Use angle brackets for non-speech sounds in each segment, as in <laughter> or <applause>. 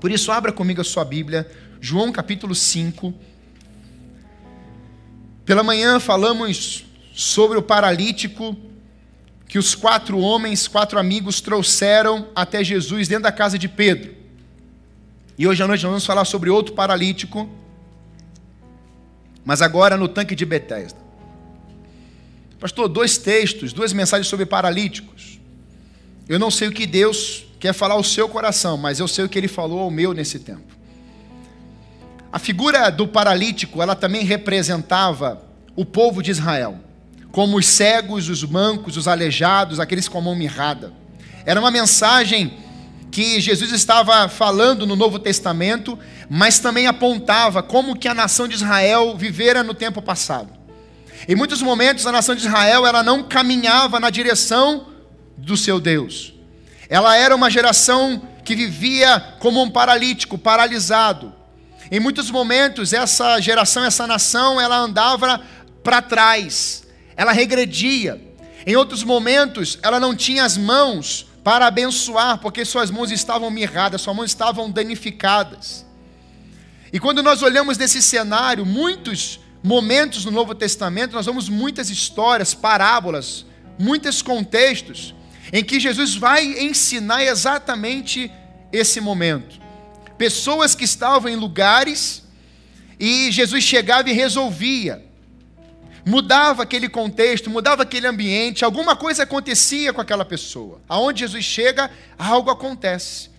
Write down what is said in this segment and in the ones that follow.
Por isso, abra comigo a sua Bíblia, João capítulo 5. Pela manhã falamos sobre o paralítico que os quatro homens, quatro amigos trouxeram até Jesus dentro da casa de Pedro. E hoje à noite nós vamos falar sobre outro paralítico, mas agora no tanque de Betesda. Pastor, dois textos, duas mensagens sobre paralíticos. Eu não sei o que Deus quer falar ao seu coração, mas eu sei o que ele falou ao meu nesse tempo. A figura do paralítico, ela também representava o povo de Israel, como os cegos, os mancos, os aleijados, aqueles com a mão mirrada. Era uma mensagem que Jesus estava falando no Novo Testamento, mas também apontava como que a nação de Israel vivera no tempo passado. Em muitos momentos a nação de Israel ela não caminhava na direção do seu Deus. Ela era uma geração que vivia como um paralítico, paralisado. Em muitos momentos, essa geração, essa nação, ela andava para trás, ela regredia. Em outros momentos, ela não tinha as mãos para abençoar, porque suas mãos estavam mirradas, suas mãos estavam danificadas. E quando nós olhamos nesse cenário, muitos momentos no Novo Testamento, nós vemos muitas histórias, parábolas, muitos contextos em que Jesus vai ensinar exatamente esse momento. Pessoas que estavam em lugares e Jesus chegava e resolvia. Mudava aquele contexto, mudava aquele ambiente, alguma coisa acontecia com aquela pessoa. Aonde Jesus chega, algo acontece.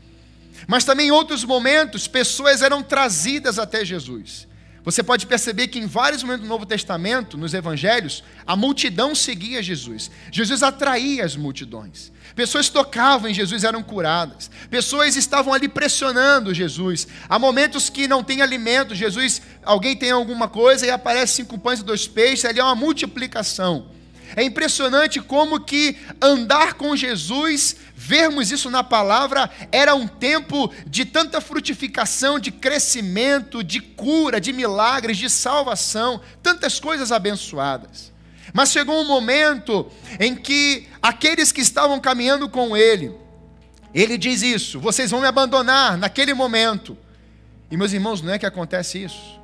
Mas também em outros momentos, pessoas eram trazidas até Jesus. Você pode perceber que em vários momentos do Novo Testamento, nos evangelhos, a multidão seguia Jesus. Jesus atraía as multidões. Pessoas tocavam em Jesus eram curadas. Pessoas estavam ali pressionando Jesus. Há momentos que não tem alimento, Jesus, alguém tem alguma coisa e aparece cinco pães e dois peixes, ali é uma multiplicação. É impressionante como que andar com Jesus, vermos isso na palavra, era um tempo de tanta frutificação, de crescimento, de cura, de milagres, de salvação, tantas coisas abençoadas. Mas chegou um momento em que aqueles que estavam caminhando com ele, ele diz isso: vocês vão me abandonar naquele momento. E meus irmãos, não é que acontece isso?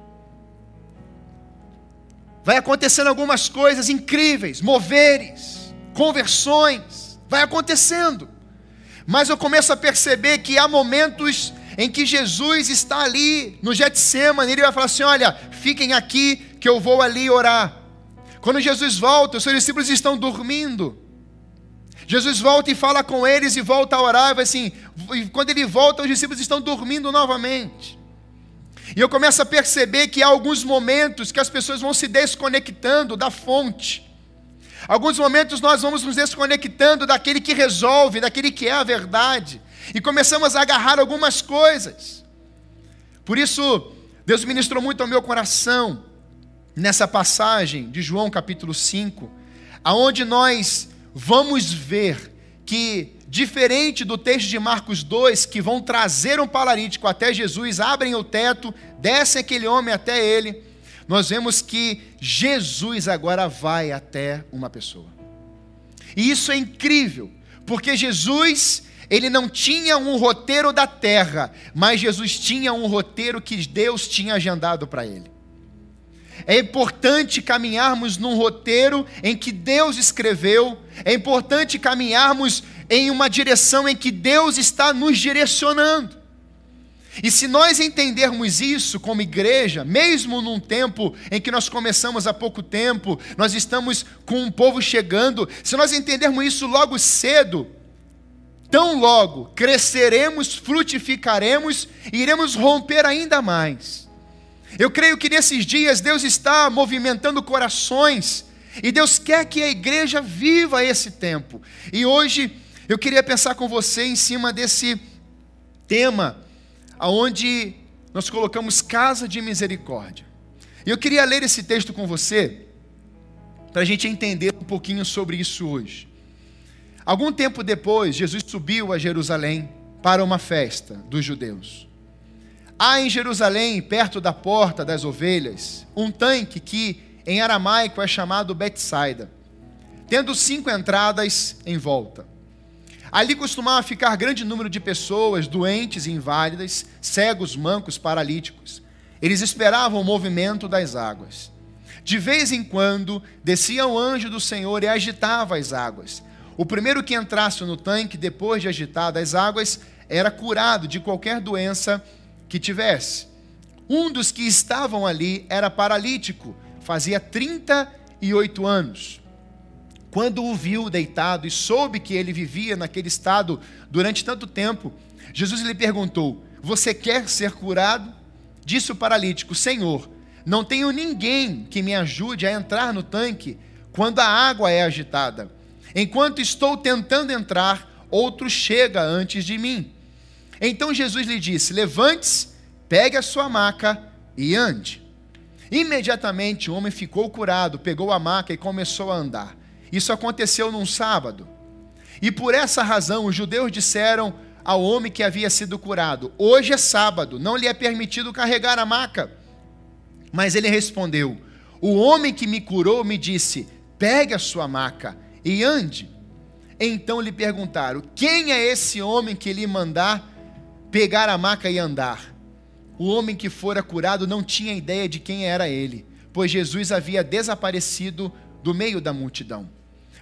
Vai acontecendo algumas coisas incríveis, moveres, conversões, vai acontecendo. Mas eu começo a perceber que há momentos em que Jesus está ali no Getsemane, ele vai falar assim: "Olha, fiquem aqui que eu vou ali orar". Quando Jesus volta, os seus discípulos estão dormindo. Jesus volta e fala com eles e volta a orar, e vai assim, e quando ele volta, os discípulos estão dormindo novamente. E eu começo a perceber que há alguns momentos que as pessoas vão se desconectando da fonte. Alguns momentos nós vamos nos desconectando daquele que resolve, daquele que é a verdade. E começamos a agarrar algumas coisas. Por isso, Deus ministrou muito ao meu coração nessa passagem de João capítulo 5, aonde nós vamos ver que diferente do texto de Marcos 2, que vão trazer um paralítico até Jesus, abrem o teto, descem aquele homem até ele, nós vemos que Jesus agora vai até uma pessoa. E isso é incrível, porque Jesus, ele não tinha um roteiro da terra, mas Jesus tinha um roteiro que Deus tinha agendado para ele. É importante caminharmos num roteiro em que Deus escreveu, é importante caminharmos em uma direção em que Deus está nos direcionando. E se nós entendermos isso como igreja, mesmo num tempo em que nós começamos há pouco tempo, nós estamos com um povo chegando, se nós entendermos isso logo cedo, tão logo cresceremos, frutificaremos e iremos romper ainda mais. Eu creio que nesses dias Deus está movimentando corações e Deus quer que a igreja viva esse tempo. E hoje eu queria pensar com você em cima desse tema, aonde nós colocamos casa de misericórdia. E eu queria ler esse texto com você, para a gente entender um pouquinho sobre isso hoje. Algum tempo depois, Jesus subiu a Jerusalém para uma festa dos judeus. Há em Jerusalém, perto da porta das ovelhas, um tanque que em aramaico é chamado Betsaida, tendo cinco entradas em volta. Ali costumava ficar grande número de pessoas doentes e inválidas, cegos, mancos, paralíticos. Eles esperavam o movimento das águas. De vez em quando, descia o anjo do Senhor e agitava as águas. O primeiro que entrasse no tanque, depois de agitadas as águas, era curado de qualquer doença que tivesse. Um dos que estavam ali era paralítico, fazia 38 anos. Quando o viu deitado e soube que ele vivia naquele estado durante tanto tempo, Jesus lhe perguntou: Você quer ser curado? Disse o paralítico: Senhor, não tenho ninguém que me ajude a entrar no tanque quando a água é agitada. Enquanto estou tentando entrar, outro chega antes de mim. Então Jesus lhe disse: Levante-se, pegue a sua maca e ande. Imediatamente o homem ficou curado, pegou a maca e começou a andar. Isso aconteceu num sábado. E por essa razão os judeus disseram ao homem que havia sido curado: Hoje é sábado, não lhe é permitido carregar a maca. Mas ele respondeu: O homem que me curou me disse: Pegue a sua maca e ande. Então lhe perguntaram: Quem é esse homem que lhe mandar pegar a maca e andar? O homem que fora curado não tinha ideia de quem era ele, pois Jesus havia desaparecido do meio da multidão.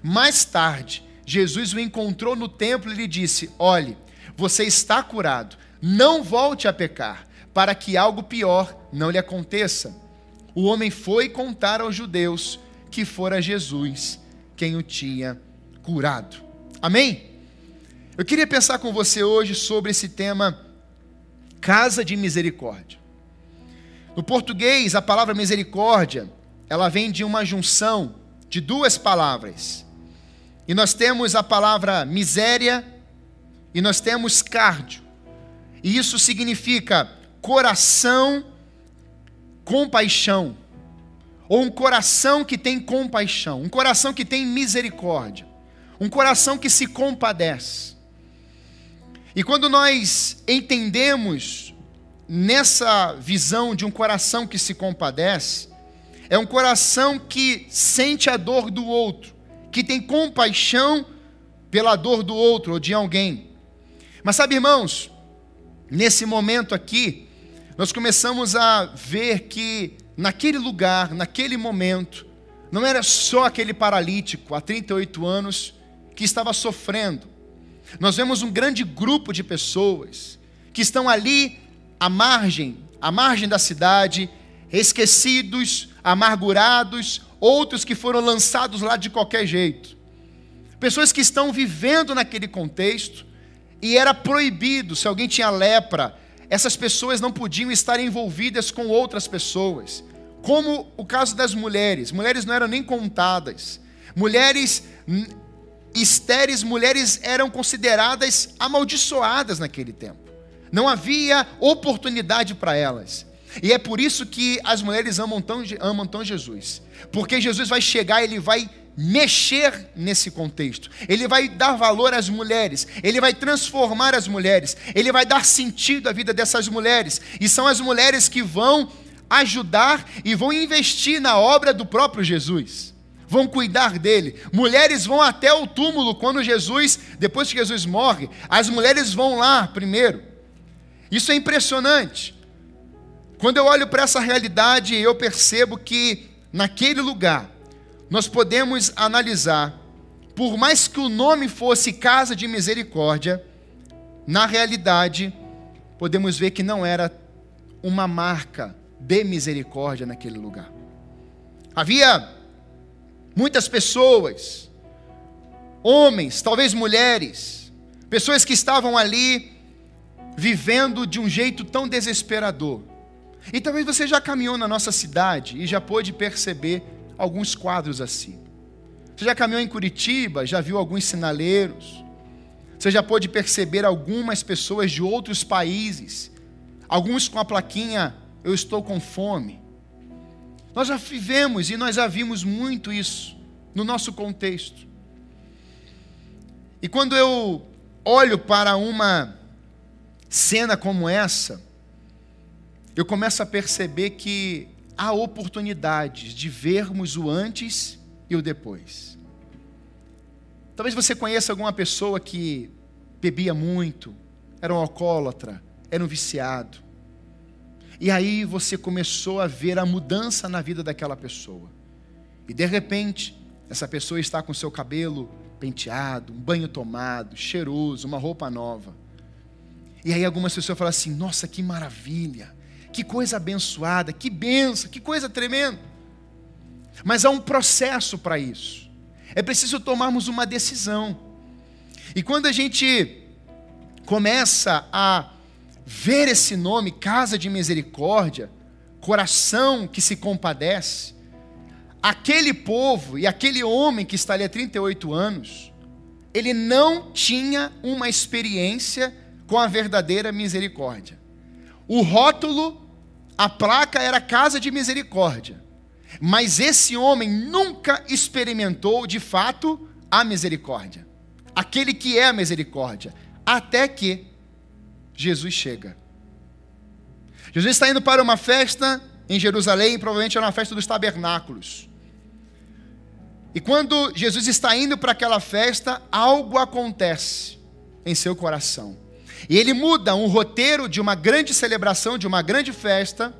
Mais tarde, Jesus o encontrou no templo e lhe disse: Olhe, você está curado, não volte a pecar, para que algo pior não lhe aconteça. O homem foi contar aos judeus que fora Jesus quem o tinha curado. Amém? Eu queria pensar com você hoje sobre esse tema casa de misericórdia. No português, a palavra misericórdia, ela vem de uma junção de duas palavras. E nós temos a palavra miséria e nós temos cardio. E isso significa coração, compaixão ou um coração que tem compaixão, um coração que tem misericórdia, um coração que se compadece. E quando nós entendemos nessa visão de um coração que se compadece, é um coração que sente a dor do outro, que tem compaixão pela dor do outro ou de alguém. Mas sabe, irmãos, nesse momento aqui, nós começamos a ver que naquele lugar, naquele momento, não era só aquele paralítico há 38 anos que estava sofrendo. Nós vemos um grande grupo de pessoas que estão ali à margem, à margem da cidade, esquecidos, amargurados, outros que foram lançados lá de qualquer jeito. Pessoas que estão vivendo naquele contexto e era proibido, se alguém tinha lepra, essas pessoas não podiam estar envolvidas com outras pessoas. Como o caso das mulheres, mulheres não eram nem contadas. Mulheres estéreis, mulheres eram consideradas amaldiçoadas naquele tempo. Não havia oportunidade para elas. E é por isso que as mulheres amam tão, amam tão Jesus. Porque Jesus vai chegar, ele vai mexer nesse contexto. Ele vai dar valor às mulheres, ele vai transformar as mulheres, ele vai dar sentido à vida dessas mulheres. E são as mulheres que vão ajudar e vão investir na obra do próprio Jesus. Vão cuidar dele. Mulheres vão até o túmulo quando Jesus, depois que Jesus morre, as mulheres vão lá primeiro. Isso é impressionante. Quando eu olho para essa realidade, eu percebo que naquele lugar nós podemos analisar, por mais que o nome fosse Casa de Misericórdia, na realidade, podemos ver que não era uma marca de misericórdia naquele lugar. Havia muitas pessoas, homens, talvez mulheres, pessoas que estavam ali vivendo de um jeito tão desesperador. E talvez você já caminhou na nossa cidade e já pôde perceber alguns quadros assim. Você já caminhou em Curitiba, já viu alguns sinaleiros. Você já pôde perceber algumas pessoas de outros países, alguns com a plaquinha Eu estou com fome. Nós já vivemos e nós já vimos muito isso no nosso contexto. E quando eu olho para uma cena como essa, eu começo a perceber que há oportunidades de vermos o antes e o depois. Talvez você conheça alguma pessoa que bebia muito, era um alcoólatra, era um viciado. E aí você começou a ver a mudança na vida daquela pessoa. E de repente, essa pessoa está com seu cabelo penteado, um banho tomado, cheiroso, uma roupa nova. E aí algumas pessoas falam assim: "Nossa, que maravilha! Que coisa abençoada, que benção, que coisa tremenda". Mas há um processo para isso. É preciso tomarmos uma decisão. E quando a gente começa a ver esse nome, Casa de Misericórdia, coração que se compadece, aquele povo e aquele homem que está ali há 38 anos, ele não tinha uma experiência com a verdadeira misericórdia. O rótulo, a placa era Casa de Misericórdia. Mas esse homem nunca experimentou de fato a misericórdia. Aquele que é a misericórdia. Até que Jesus chega. Jesus está indo para uma festa em Jerusalém, provavelmente era uma festa dos tabernáculos. E quando Jesus está indo para aquela festa, algo acontece em seu coração. E ele muda um roteiro de uma grande celebração, de uma grande festa,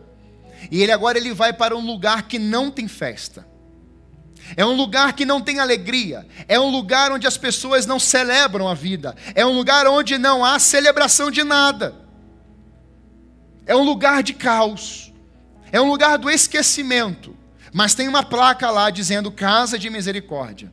e ele agora ele vai para um lugar que não tem festa. É um lugar que não tem alegria. É um lugar onde as pessoas não celebram a vida. É um lugar onde não há celebração de nada. É um lugar de caos. É um lugar do esquecimento. Mas tem uma placa lá dizendo Casa de Misericórdia.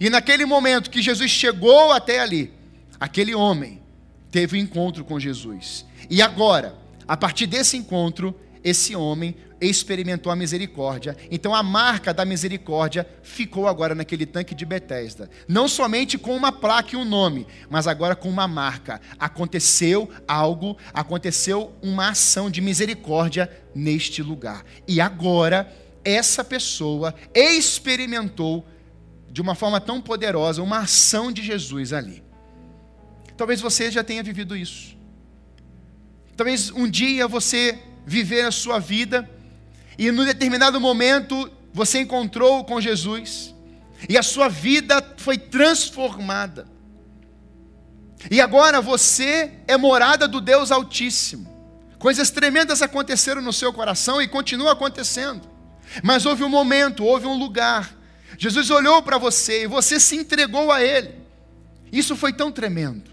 E naquele momento que Jesus chegou até ali, aquele homem teve um encontro com Jesus. E agora, a partir desse encontro, esse homem experimentou a misericórdia. Então a marca da misericórdia ficou agora naquele tanque de Betesda. Não somente com uma placa e um nome, mas agora com uma marca. Aconteceu algo, aconteceu uma ação de misericórdia neste lugar. E agora essa pessoa experimentou de uma forma tão poderosa uma ação de Jesus ali. Talvez você já tenha vivido isso. Talvez um dia você viver a sua vida e num determinado momento você encontrou com Jesus e a sua vida foi transformada. E agora você é morada do Deus Altíssimo. Coisas tremendas aconteceram no seu coração e continuam acontecendo. Mas houve um momento, houve um lugar. Jesus olhou para você e você se entregou a Ele. Isso foi tão tremendo.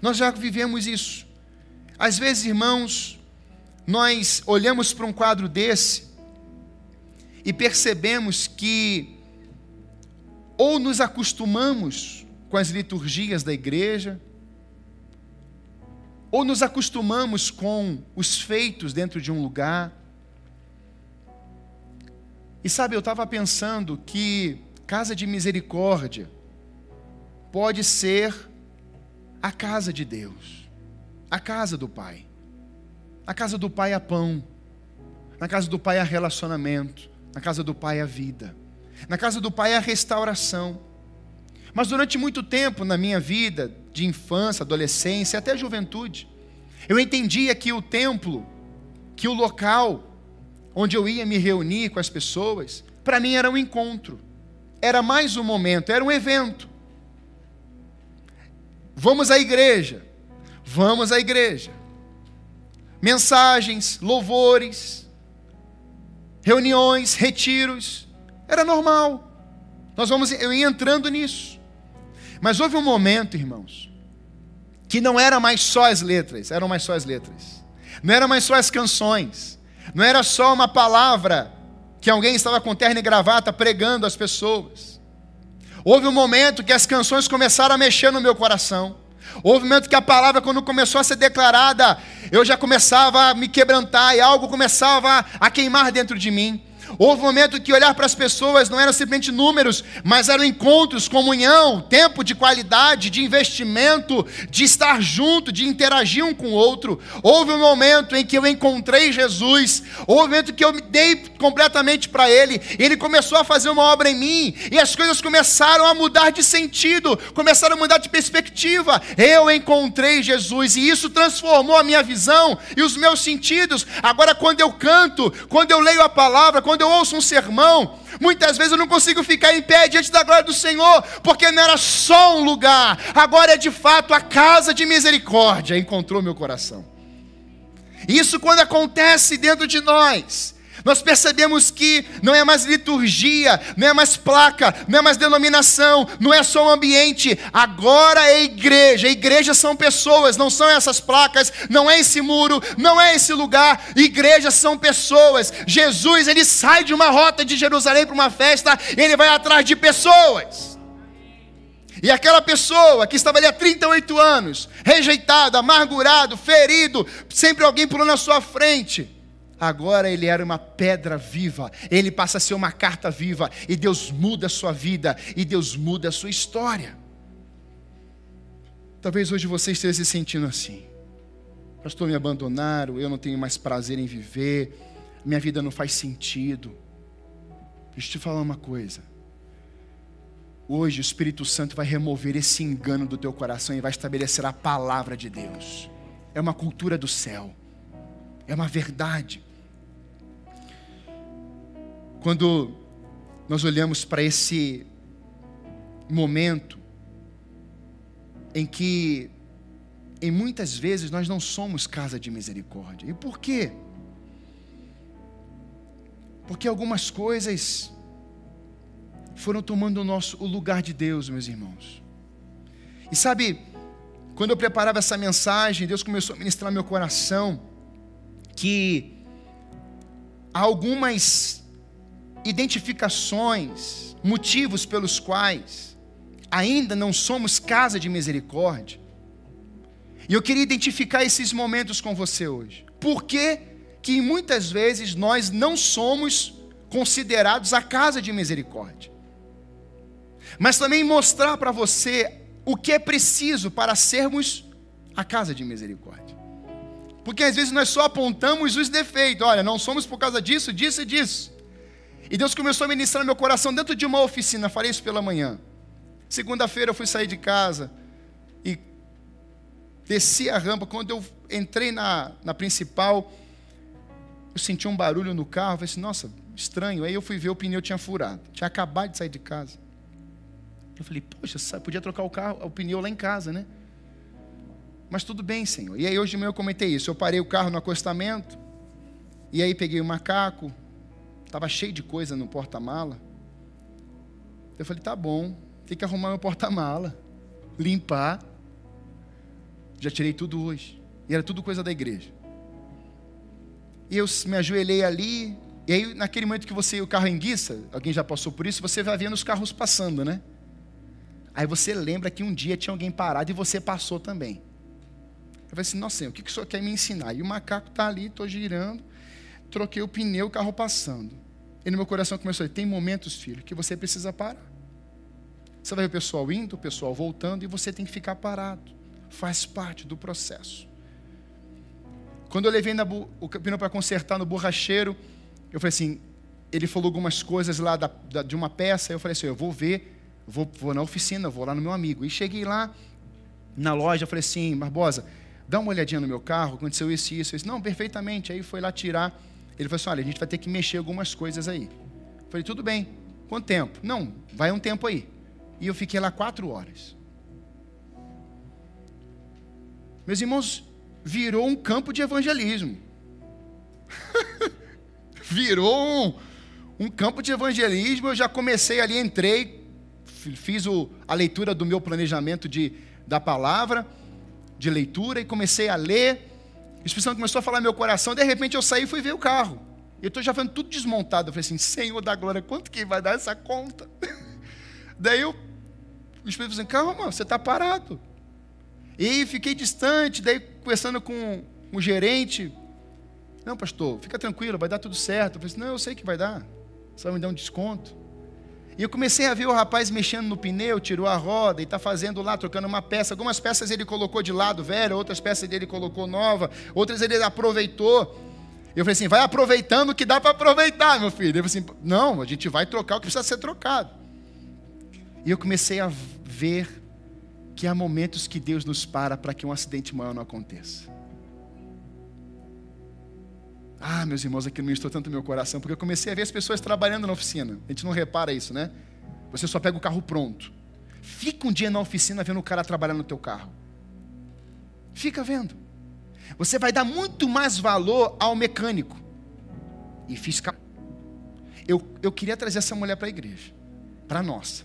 Nós já vivemos isso. Às vezes, irmãos, nós olhamos para um quadro desse e percebemos que ou nos acostumamos com as liturgias da igreja, ou nos acostumamos com os feitos dentro de um lugar. E sabe, eu estava pensando que casa de misericórdia pode ser a casa de Deus, a casa do Pai. Na casa do pai há pão. Na casa do pai há relacionamento. Na casa do pai há vida. Na casa do pai há restauração. Mas durante muito tempo na minha vida, de infância, adolescência, até juventude, eu entendia que o templo, que o local onde eu ia me reunir com as pessoas, para mim era um encontro, era mais um momento, era um evento. Vamos à igreja, vamos à igreja mensagens, louvores, reuniões, retiros. Era normal. Nós vamos entrando nisso. Mas houve um momento, irmãos, que não era mais só as letras, eram mais só as letras. Não era mais só as canções. Não era só uma palavra que alguém estava com terno e gravata pregando às pessoas. Houve um momento que as canções começaram a mexer no meu coração. Houve um momento que a palavra, quando começou a ser declarada, eu já começava a me quebrantar e algo começava a queimar dentro de mim. Houve um momento que olhar para as pessoas não eram simplesmente números, mas eram encontros, comunhão, tempo de qualidade, de investimento, de estar junto, de interagir um com o outro. Houve um momento em que eu encontrei Jesus, houve um momento que eu me dei completamente para Ele, Ele começou a fazer uma obra em mim, e as coisas começaram a mudar de sentido, começaram a mudar de perspectiva. Eu encontrei Jesus, e isso transformou a minha visão e os meus sentidos. Agora, quando eu canto, quando eu leio a palavra, quando quando eu ouço um sermão, muitas vezes eu não consigo ficar em pé diante da glória do Senhor, porque não era só um lugar, agora é de fato a casa de misericórdia, encontrou meu coração. Isso quando acontece dentro de nós, nós percebemos que não é mais liturgia, não é mais placa, não é mais denominação, não é só um ambiente, agora é igreja. Igrejas são pessoas, não são essas placas, não é esse muro, não é esse lugar. Igrejas são pessoas. Jesus, ele sai de uma rota de Jerusalém para uma festa, ele vai atrás de pessoas. E aquela pessoa que estava ali há 38 anos, rejeitado, amargurado, ferido, sempre alguém pulando na sua frente agora ele era uma pedra viva, ele passa a ser uma carta viva, e Deus muda a sua vida, e Deus muda a sua história. Talvez hoje você esteja se sentindo assim, pastor, me abandonaram, eu não tenho mais prazer em viver, minha vida não faz sentido. Deixa eu te falar uma coisa. Hoje o Espírito Santo vai remover esse engano do teu coração e vai estabelecer a palavra de Deus. É uma cultura do céu, é uma verdade. Quando nós olhamos para esse momento em que, em muitas vezes, nós não somos casa de misericórdia. E por quê? Porque algumas coisas foram tomando o, nosso, o lugar de Deus, meus irmãos. E sabe, quando eu preparava essa mensagem, Deus começou a ministrar meu coração que algumas identificações, motivos pelos quais ainda não somos casa de misericórdia. E eu queria identificar esses momentos com você hoje. Por que, que muitas vezes nós não somos considerados a casa de misericórdia? Mas também mostrar para você o que é preciso para sermos a casa de misericórdia. Porque às vezes nós só apontamos os defeitos. Olha, não somos por causa disso, disso e disso. E Deus começou a ministrar meu coração dentro de uma oficina. Falei isso pela manhã. Segunda-feira eu fui sair de casa e desci a rampa. Quando eu entrei na, na principal, eu senti um barulho no carro. Falei assim, nossa, estranho. Aí eu fui ver, o pneu tinha furado. Tinha acabado de sair de casa. Eu falei, poxa, podia trocar o carro, o pneu lá em casa, né? Mas tudo bem, Senhor. E aí hoje de manhã eu comentei isso. Eu parei o carro no acostamento. E aí peguei o macaco, Estava cheio de coisa no porta-mala. Eu falei, tá bom, tem que arrumar meu porta-mala, limpar. Já tirei tudo hoje. E era tudo coisa da igreja. E eu me ajoelhei ali. E aí, naquele momento que você, o carro enguiça, alguém já passou por isso, você vai vendo os carros passando, né? Aí você lembra que um dia tinha alguém parado e você passou também. Eu falei assim, nossa, o que, que o senhor quer me ensinar? E o macaco está ali, estou girando, troquei o pneu, o carro passando. E no meu coração começou a dizer, tem momentos, filho, que você precisa parar. Você vai ver o pessoal indo, o pessoal voltando, e você tem que ficar parado. Faz parte do processo. Quando eu levei o pneu para consertar no borracheiro, eu falei assim, ele falou algumas coisas lá da, da, de uma peça, eu falei assim, eu vou ver, vou, vou na oficina, vou lá no meu amigo. E cheguei lá na loja, eu falei assim, Barbosa, dá uma olhadinha no meu carro, aconteceu isso e isso. Eu disse, não, perfeitamente. Aí foi lá tirar ele falou assim: olha, a gente vai ter que mexer algumas coisas aí. Eu falei, tudo bem. Quanto tempo? Não, vai um tempo aí. E eu fiquei lá quatro horas. Meus irmãos, virou um campo de evangelismo. <laughs> virou um, um, campo de evangelismo. Eu já comecei ali, entrei, fiz o, a leitura do meu planejamento de, da palavra, de leitura, e comecei a ler. O Espírito Santo começou a falar no meu coração, de repente eu saí e fui ver o carro. Eu estou já vendo tudo desmontado. Eu falei assim, Senhor da glória, quanto que vai dar essa conta? <laughs> Daí eu, o Espírito falou assim, calma, você está parado. E fiquei distante, daí conversando com o gerente. Não, pastor, fica tranquilo, vai dar tudo certo. Eu falei assim, não, eu sei que vai dar. Vai me dar um desconto. E eu comecei a ver o rapaz mexendo no pneu, tirou a roda e está fazendo lá, trocando uma peça. Algumas peças ele colocou de lado velho, outras peças ele colocou nova, outras ele aproveitou. Eu falei assim: vai aproveitando o que dá para aproveitar, meu filho. Ele falou assim: não, a gente vai trocar o que precisa ser trocado. E eu comecei a ver que há momentos que Deus nos para para que um acidente maior não aconteça. Ah, meus irmãos, aquilo ministrou tanto meu coração, porque eu comecei a ver as pessoas trabalhando na oficina. A gente não repara isso, né? Você só pega o carro pronto. Fica um dia na oficina vendo o cara trabalhar no teu carro. Fica vendo. Você vai dar muito mais valor ao mecânico e fiscal. Eu, eu queria trazer essa mulher para a igreja, para nossa.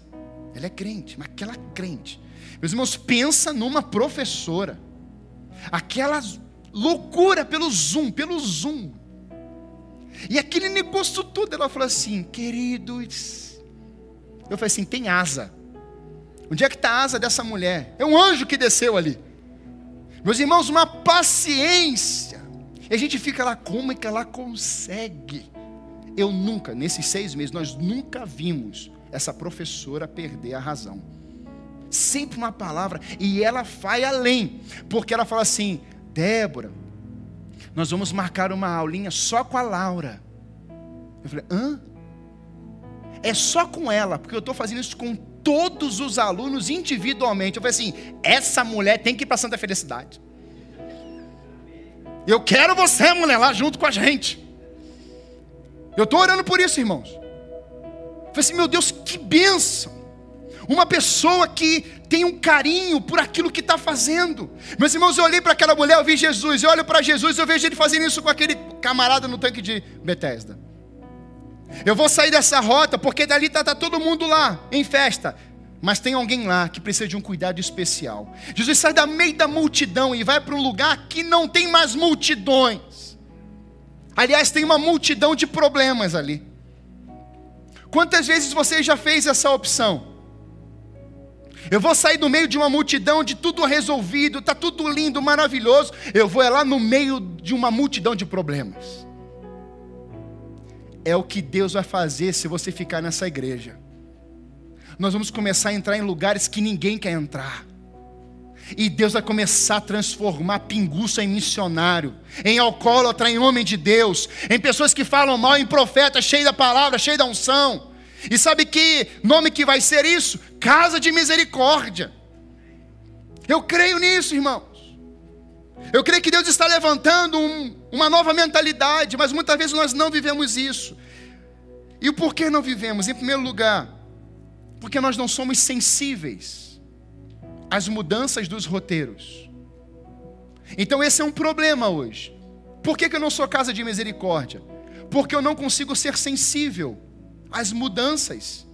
Ela é crente, mas aquela crente. Meus irmãos, pensa numa professora. Aquela loucura pelo Zoom, pelo Zoom. E aquele negócio todo, ela falou assim, queridos. Eu falei assim: tem asa. Onde é que está a asa dessa mulher? É um anjo que desceu ali. Meus irmãos, uma paciência. E a gente fica lá, como é que ela consegue? Eu nunca, nesses seis meses, nós nunca vimos essa professora perder a razão. Sempre uma palavra, e ela vai além, porque ela fala assim: Débora, nós vamos marcar uma aulinha só com a Laura. Eu falei, hã? É só com ela, porque eu estou fazendo isso com todos os alunos individualmente. Eu falei assim: essa mulher tem que ir para Santa Felicidade. Eu quero você, mulher, lá junto com a gente. Eu estou orando por isso, irmãos. Eu falei assim: meu Deus, que bênção. Uma pessoa que tem um carinho por aquilo que está fazendo. Meus irmãos, eu olhei para aquela mulher, eu vi Jesus, eu olho para Jesus, eu vejo ele fazendo isso com aquele camarada no tanque de Bethesda. Eu vou sair dessa rota porque dali está tá todo mundo lá em festa. Mas tem alguém lá que precisa de um cuidado especial. Jesus sai da meio da multidão e vai para um lugar que não tem mais multidões. Aliás, tem uma multidão de problemas ali. Quantas vezes você já fez essa opção? Eu vou sair do meio de uma multidão de tudo resolvido, está tudo lindo, maravilhoso. Eu vou é lá no meio de uma multidão de problemas é o que Deus vai fazer se você ficar nessa igreja. Nós vamos começar a entrar em lugares que ninguém quer entrar. E Deus vai começar a transformar pinguço em missionário, em alcoólatra, em homem de Deus, em pessoas que falam mal, em profeta, cheio da palavra, cheio da unção. E sabe que nome que vai ser isso? Casa de misericórdia. Eu creio nisso, irmãos. Eu creio que Deus está levantando um, uma nova mentalidade, mas muitas vezes nós não vivemos isso. E o porquê não vivemos? Em primeiro lugar, porque nós não somos sensíveis às mudanças dos roteiros. Então esse é um problema hoje. Por que, que eu não sou casa de misericórdia? Porque eu não consigo ser sensível às mudanças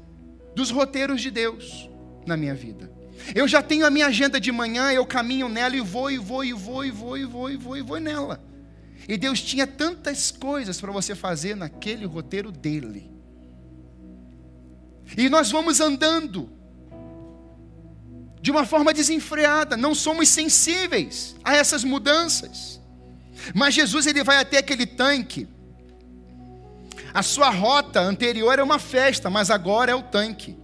dos roteiros de Deus na minha vida. Eu já tenho a minha agenda de manhã, eu caminho nela e vou, e vou, e vou, e vou, e vou, e vou, e vou nela. E Deus tinha tantas coisas para você fazer naquele roteiro dele. E nós vamos andando de uma forma desenfreada, não somos sensíveis a essas mudanças. Mas Jesus ele vai até aquele tanque. A sua rota anterior é uma festa, mas agora é o tanque.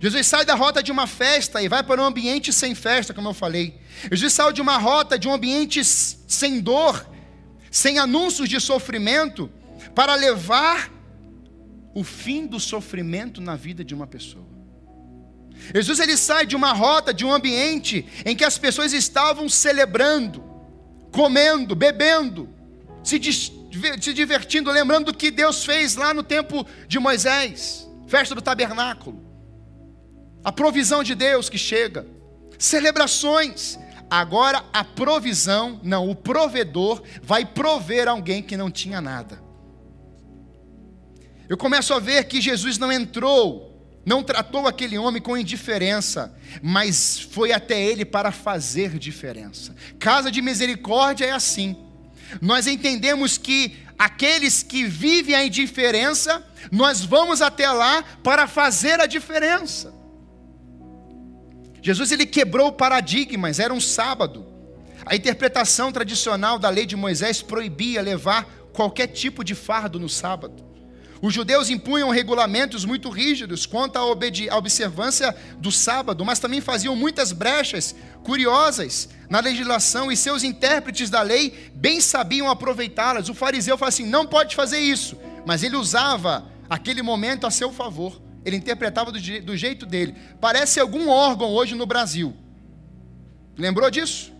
Jesus sai da rota de uma festa e vai para um ambiente sem festa, como eu falei. Jesus saiu de uma rota de um ambiente sem dor, sem anúncios de sofrimento, para levar o fim do sofrimento na vida de uma pessoa. Jesus ele sai de uma rota, de um ambiente em que as pessoas estavam celebrando, comendo, bebendo, se, se divertindo, lembrando do que Deus fez lá no tempo de Moisés, festa do tabernáculo a provisão de Deus que chega, celebrações. Agora a provisão, não, o provedor vai prover alguém que não tinha nada. Eu começo a ver que Jesus não entrou, não tratou aquele homem com indiferença, mas foi até ele para fazer diferença. Casa de misericórdia é assim. Nós entendemos que aqueles que vivem a indiferença, nós vamos até lá para fazer a diferença. Jesus ele quebrou paradigmas, era um sábado. A interpretação tradicional da lei de Moisés proibia levar qualquer tipo de fardo no sábado. Os judeus impunham regulamentos muito rígidos quanto à observância do sábado, mas também faziam muitas brechas curiosas na legislação e seus intérpretes da lei bem sabiam aproveitá-las. O fariseu fala assim: não pode fazer isso, mas ele usava aquele momento a seu favor. Ele interpretava do, jeito dele. Parece algum órgão hoje no Brasil. Lembrou disso?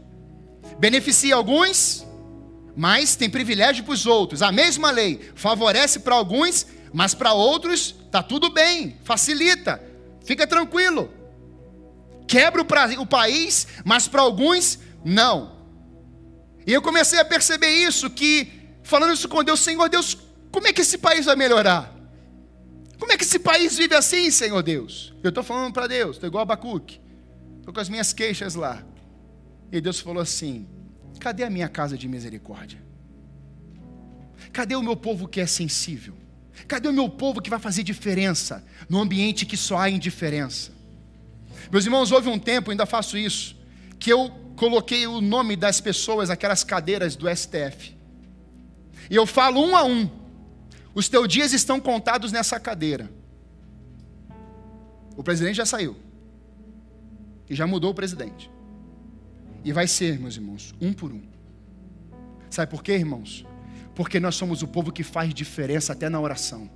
Beneficia alguns, mas tem privilégio para os outros. A mesma lei favorece para alguns, mas para outros tá tudo bem, facilita, fica tranquilo. Quebra o, o país, mas para alguns não. E eu comecei a perceber isso, que falando isso com Deus, Senhor Deus, como é que esse país vai melhorar? Como é que esse país vive assim, Senhor Deus? Eu estou falando para Deus, estou igual a Abacuque, estou com as minhas queixas lá. E Deus falou assim: cadê a minha casa de misericórdia? Cadê o meu povo que é sensível? Cadê o meu povo que vai fazer diferença no ambiente que só há indiferença? Meus irmãos, houve um tempo, ainda faço isso, que eu coloquei o nome das pessoas, aquelas cadeiras do STF. E eu falo um a um. Os teus dias estão contados nessa cadeira. O presidente já saiu. E já mudou o presidente. E vai ser, meus irmãos, um por um. Sabe por quê, irmãos? Porque nós somos o povo que faz diferença até na oração.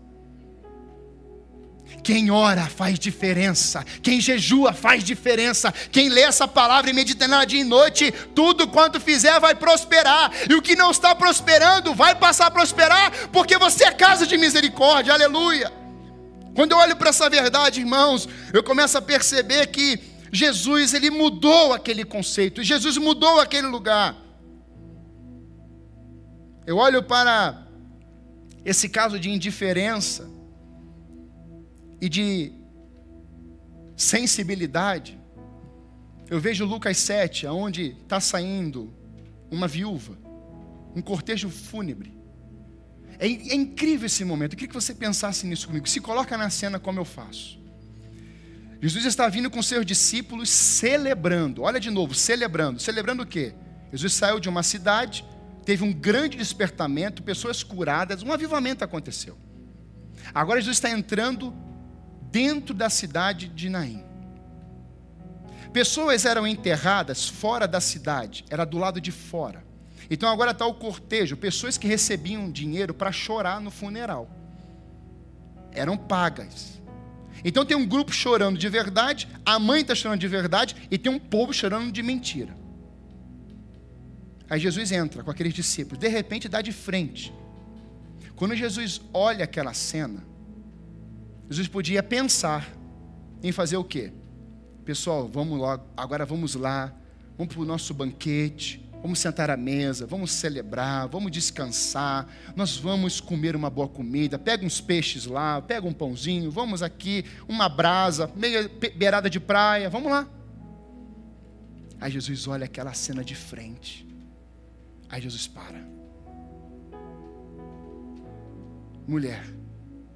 Quem ora faz diferença, quem jejua faz diferença, quem lê essa palavra e medita nela dia e noite, tudo quanto fizer vai prosperar, e o que não está prosperando vai passar a prosperar, porque você é casa de misericórdia, aleluia. Quando eu olho para essa verdade, irmãos, eu começo a perceber que Jesus, ele mudou aquele conceito, Jesus mudou aquele lugar. Eu olho para esse caso de indiferença, e de sensibilidade. Eu vejo Lucas 7, onde está saindo uma viúva, um cortejo fúnebre. É, é, incrível esse momento. Eu queria que você pensasse nisso comigo. Se coloca na cena como eu faço. Jesus está vindo com seus discípulos celebrando. Olha de novo, celebrando. Celebrando o quê? Jesus saiu de uma cidade, teve um grande despertamento, pessoas curadas, um avivamento aconteceu. Agora Jesus está entrando dentro da cidade de Naim. Pessoas eram enterradas fora da cidade, era do lado de fora. Então agora está o cortejo, pessoas que recebiam dinheiro para chorar no funeral. Eram pagas. Então tem um grupo chorando de verdade, a mãe está chorando de verdade e tem um povo chorando de mentira. Aí Jesus entra com aqueles discípulos, de repente dá de frente. Quando Jesus olha aquela cena, Jesus podia pensar em fazer o quê? Pessoal, vamos logo, agora vamos lá, vamos para o nosso banquete, vamos sentar à mesa, vamos celebrar, vamos descansar, nós vamos comer uma boa comida, pega uns peixes lá, pega um pãozinho, vamos aqui, uma brasa, meia beirada de praia, vamos lá. Aí Jesus olha aquela cena de frente. Aí Jesus para. Mulher,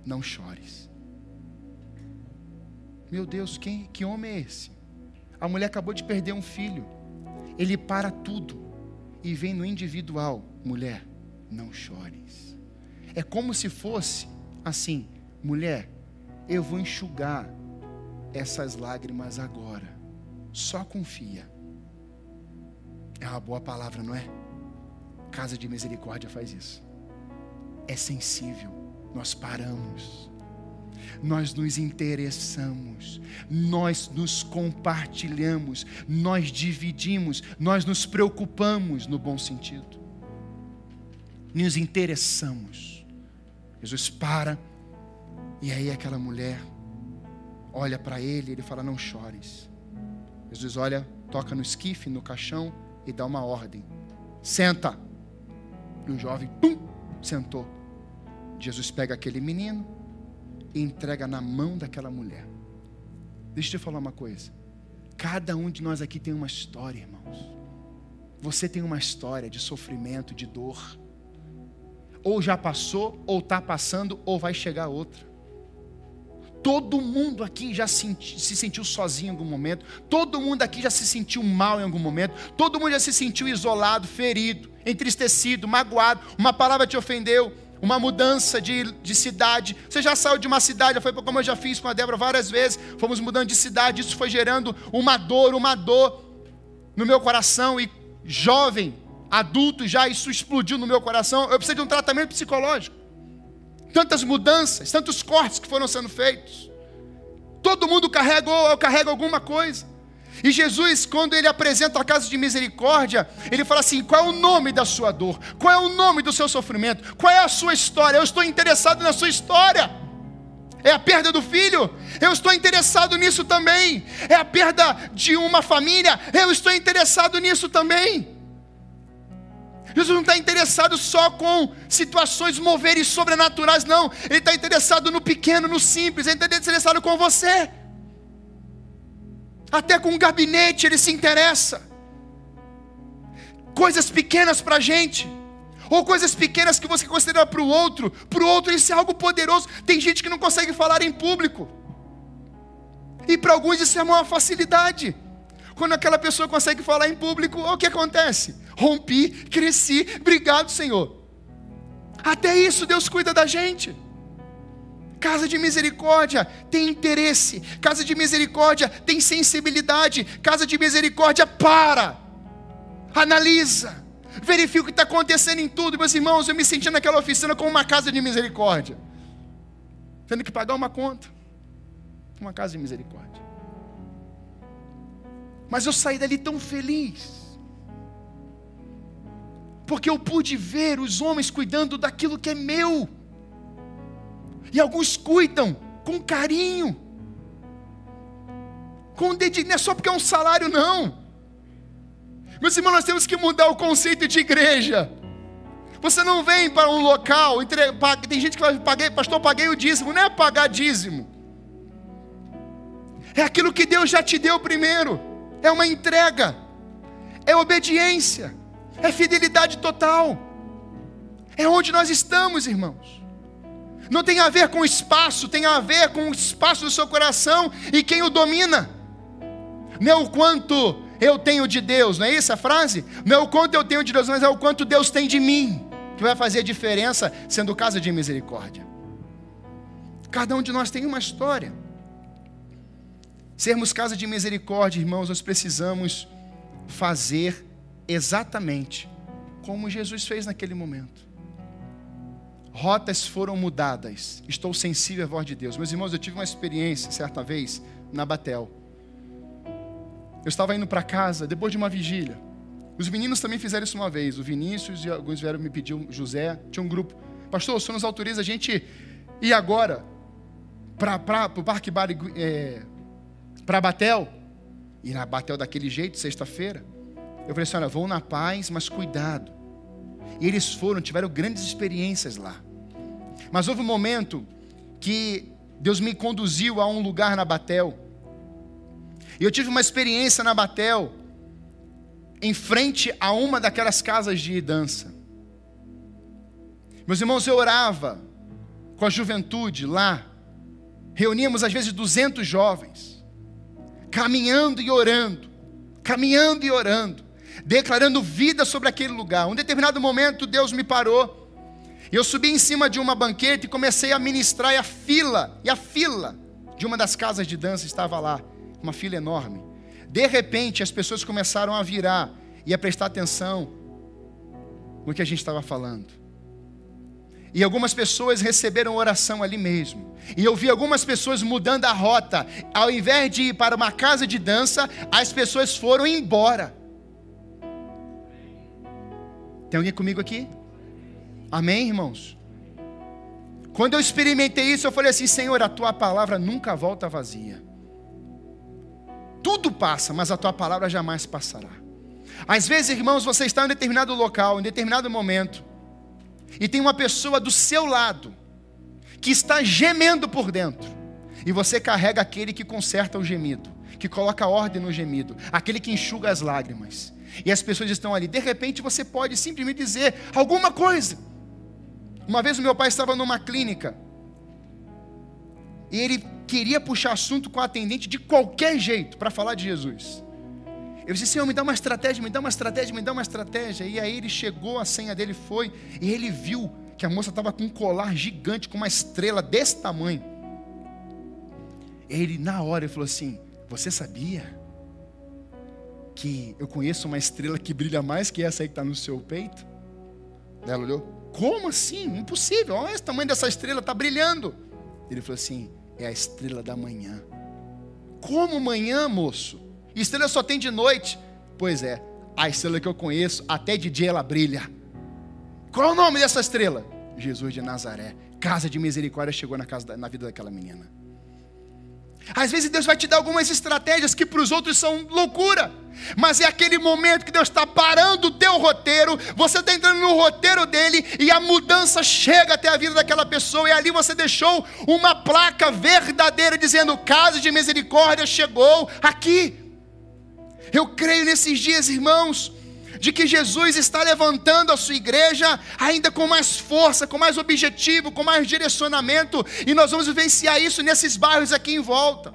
não chores. Meu Deus, quem, que homem é esse? A mulher acabou de perder um filho. Ele para tudo e vem no individual: mulher, não chores. É como se fosse assim: mulher, eu vou enxugar essas lágrimas agora. Só confia. É uma boa palavra, não é? Casa de misericórdia faz isso. É sensível. Nós paramos nós nos interessamos, nós nos compartilhamos, nós dividimos, nós nos preocupamos no bom sentido. Nos interessamos. Jesus para, e aí aquela mulher olha para ele, ele fala: Não chores. Jesus olha, toca no esquife, no caixão e dá uma ordem: Senta. E o jovem, pum, sentou. Jesus pega aquele menino, e entrega na mão daquela mulher. Deixa eu te falar uma coisa. Cada um de nós aqui tem uma história, irmãos. Você tem uma história de sofrimento, de dor. Ou já passou, ou está passando, ou vai chegar outra. Todo mundo aqui já se, se sentiu sozinho em algum momento. Todo mundo aqui já se sentiu mal em algum momento. Todo mundo já se sentiu isolado, ferido, entristecido, magoado. Uma palavra te ofendeu uma mudança de, de cidade. Você já saiu de uma cidade, foi como eu já fiz com a Débora várias vezes, fomos mudando de cidade, isso foi gerando uma dor, uma dor no meu coração e jovem, adulto já, isso explodiu no meu coração. Eu preciso de um tratamento psicológico. Tantas mudanças, tantos cortes que foram sendo feitos. Todo mundo carrega ou carrega alguma coisa. E Jesus, quando ele apresenta a casa de misericórdia, ele fala assim: qual é o nome da sua dor? Qual é o nome do seu sofrimento? Qual é a sua história? Eu estou interessado na sua história. É a perda do filho? Eu estou interessado nisso também. É a perda de uma família? Eu estou interessado nisso também. Jesus não está interessado só com situações moveres sobrenaturais, não. Ele está interessado no pequeno, no simples. Ele está interessado com você. Até com um gabinete ele se interessa. Coisas pequenas para a gente. Ou coisas pequenas que você considera para o outro. Para o outro isso é algo poderoso. Tem gente que não consegue falar em público. E para alguns isso é uma facilidade. Quando aquela pessoa consegue falar em público, o que acontece? Rompi, cresci, obrigado, Senhor. Até isso Deus cuida da gente. Casa de misericórdia tem interesse, casa de misericórdia tem sensibilidade, casa de misericórdia para, analisa, verifica o que está acontecendo em tudo. Meus irmãos, eu me senti naquela oficina como uma casa de misericórdia, tendo que pagar uma conta, uma casa de misericórdia. Mas eu saí dali tão feliz, porque eu pude ver os homens cuidando daquilo que é meu. E alguns cuidam com carinho, com dedicação, não é só porque é um salário, não. Meus irmãos, nós temos que mudar o conceito de igreja. Você não vem para um local, tem gente que vai pagar, pastor, paguei o dízimo, não é pagar dízimo. É aquilo que Deus já te deu primeiro. É uma entrega. É obediência. É fidelidade total. É onde nós estamos, irmãos. Não tem a ver com espaço, tem a ver com o espaço do seu coração e quem o domina. Não é o quanto eu tenho de Deus, não é isso a frase? Não é o quanto eu tenho de Deus, mas é o quanto Deus tem de mim, que vai fazer a diferença sendo casa de misericórdia. Cada um de nós tem uma história. Sermos casa de misericórdia, irmãos, nós precisamos fazer exatamente como Jesus fez naquele momento rotas foram mudadas. Estou sensível à voz de Deus. Meus irmãos, eu tive uma experiência certa vez na Batel. Eu estava indo para casa depois de uma vigília. Os meninos também fizeram isso uma vez. O Vinícius e alguns vieram me pedir, o José, tinha um grupo. Pastor, o senhor nos autoriza a gente ir agora para o Parque Bar, é, para Batel? E na Batel daquele jeito, sexta-feira. Eu falei assim: olha, vão na paz, mas cuidado. E eles foram, tiveram grandes experiências lá. Mas houve um momento que Deus me conduziu a um lugar na Batel. E eu tive uma experiência na Batel, em frente a uma daquelas casas de dança. Meus irmãos, eu orava com a juventude lá. Reuníamos às vezes 200 jovens, caminhando e orando, caminhando e orando declarando vida sobre aquele lugar. Um determinado momento, Deus me parou. E eu subi em cima de uma banqueta e comecei a ministrar, e a fila, e a fila de uma das casas de dança estava lá, uma fila enorme. De repente, as pessoas começaram a virar e a prestar atenção no que a gente estava falando. E algumas pessoas receberam oração ali mesmo. E eu vi algumas pessoas mudando a rota. Ao invés de ir para uma casa de dança, as pessoas foram embora. Tem alguém comigo aqui? Amém, irmãos? Quando eu experimentei isso, eu falei assim: Senhor, a tua palavra nunca volta vazia. Tudo passa, mas a tua palavra jamais passará. Às vezes, irmãos, você está em determinado local, em determinado momento, e tem uma pessoa do seu lado que está gemendo por dentro, e você carrega aquele que conserta o gemido, que coloca ordem no gemido, aquele que enxuga as lágrimas e as pessoas estão ali. De repente você pode simplesmente dizer alguma coisa. Uma vez o meu pai estava numa clínica e ele queria puxar assunto com a atendente de qualquer jeito para falar de Jesus. Eu disse, Senhor, me dá uma estratégia, me dá uma estratégia, me dá uma estratégia. E aí ele chegou, a senha dele foi, e ele viu que a moça estava com um colar gigante, com uma estrela desse tamanho. Ele, na hora, ele falou assim: Você sabia? que eu conheço uma estrela que brilha mais que essa aí que está no seu peito? Ela olhou, como assim? Impossível, olha esse tamanho dessa estrela, está brilhando. Ele falou assim: é a estrela da manhã. Como manhã, moço? Estrela só tem de noite. Pois é, a estrela que eu conheço, até de dia ela brilha. Qual é o nome dessa estrela? Jesus de Nazaré. Casa de misericórdia chegou na, casa da, na vida daquela menina. Às vezes Deus vai te dar algumas estratégias que para os outros são loucura. Mas é aquele momento que Deus está parando o teu roteiro, você está entrando no roteiro dele e a mudança chega até a vida daquela pessoa, e ali você deixou uma placa verdadeira dizendo: Casa de misericórdia chegou aqui. Eu creio nesses dias, irmãos, de que Jesus está levantando a sua igreja ainda com mais força, com mais objetivo, com mais direcionamento, e nós vamos vivenciar isso nesses bairros aqui em volta.